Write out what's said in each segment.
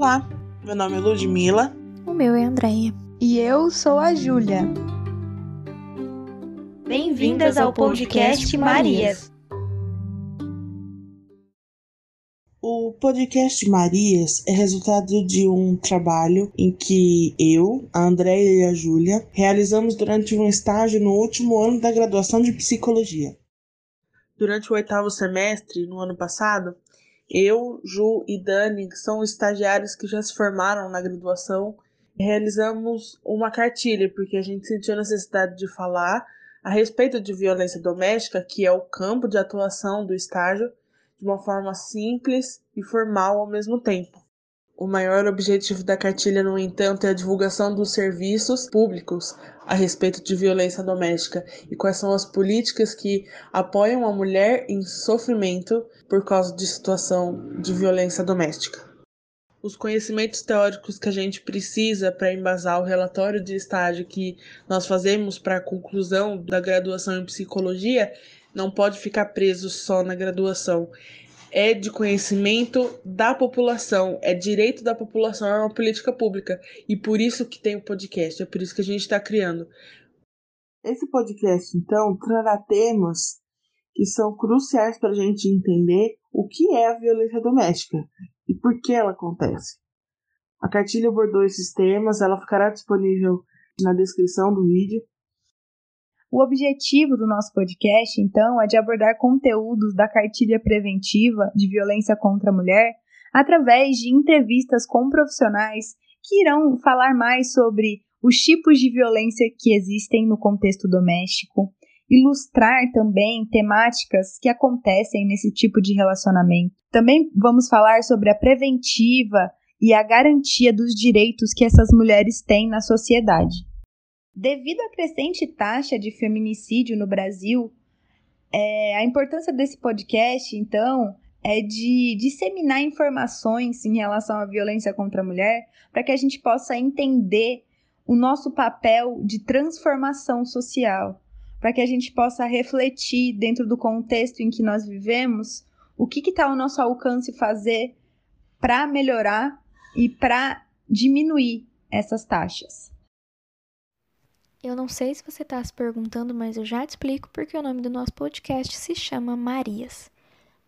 Olá, meu nome é Ludmila. O meu é Andréia. E eu sou a Júlia. Bem-vindas ao podcast Marias. O podcast Marias é resultado de um trabalho em que eu, a Andréia e a Júlia realizamos durante um estágio no último ano da graduação de psicologia. Durante o oitavo semestre, no ano passado, eu, Ju e Dani, que são estagiários que já se formaram na graduação, realizamos uma cartilha, porque a gente sentiu a necessidade de falar a respeito de violência doméstica, que é o campo de atuação do estágio, de uma forma simples e formal ao mesmo tempo. O maior objetivo da cartilha, no entanto, é a divulgação dos serviços públicos a respeito de violência doméstica e quais são as políticas que apoiam a mulher em sofrimento por causa de situação de violência doméstica. Os conhecimentos teóricos que a gente precisa para embasar o relatório de estágio que nós fazemos para a conclusão da graduação em psicologia não pode ficar preso só na graduação é de conhecimento da população, é direito da população, é uma política pública. E por isso que tem o podcast, é por isso que a gente está criando. Esse podcast, então, trará temas que são cruciais para a gente entender o que é a violência doméstica e por que ela acontece. A cartilha abordou esses temas, ela ficará disponível na descrição do vídeo o objetivo do nosso podcast, então, é de abordar conteúdos da cartilha preventiva de violência contra a mulher através de entrevistas com profissionais que irão falar mais sobre os tipos de violência que existem no contexto doméstico, ilustrar também temáticas que acontecem nesse tipo de relacionamento. Também vamos falar sobre a preventiva e a garantia dos direitos que essas mulheres têm na sociedade. Devido à crescente taxa de feminicídio no Brasil, é, a importância desse podcast, então, é de disseminar informações em relação à violência contra a mulher, para que a gente possa entender o nosso papel de transformação social, para que a gente possa refletir dentro do contexto em que nós vivemos o que está ao nosso alcance fazer para melhorar e para diminuir essas taxas. Eu não sei se você está se perguntando, mas eu já te explico porque o nome do nosso podcast se chama Marias.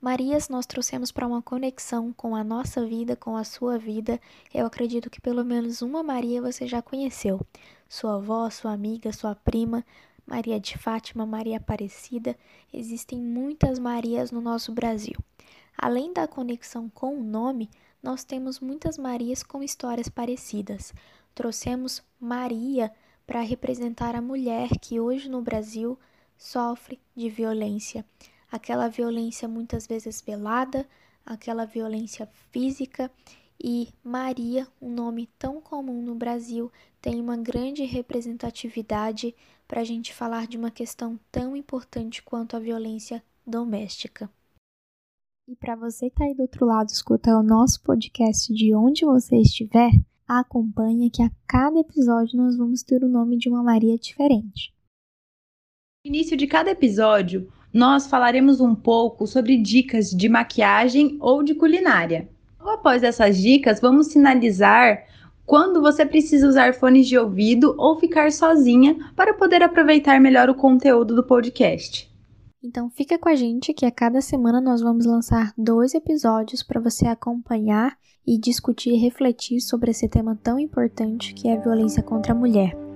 Marias nós trouxemos para uma conexão com a nossa vida, com a sua vida. Eu acredito que pelo menos uma Maria você já conheceu. Sua avó, sua amiga, sua prima, Maria de Fátima, Maria Aparecida. Existem muitas Marias no nosso Brasil. Além da conexão com o nome, nós temos muitas Marias com histórias parecidas. Trouxemos Maria para representar a mulher que hoje no Brasil sofre de violência. Aquela violência muitas vezes velada, aquela violência física. E Maria, um nome tão comum no Brasil, tem uma grande representatividade para a gente falar de uma questão tão importante quanto a violência doméstica. E para você que está aí do outro lado escutar o nosso podcast de onde você estiver, acompanha que a cada episódio nós vamos ter o nome de uma Maria diferente. No início de cada episódio, nós falaremos um pouco sobre dicas de maquiagem ou de culinária. Após essas dicas, vamos sinalizar quando você precisa usar fones de ouvido ou ficar sozinha para poder aproveitar melhor o conteúdo do podcast. Então fica com a gente que a cada semana nós vamos lançar dois episódios para você acompanhar e discutir e refletir sobre esse tema tão importante que é a violência contra a mulher.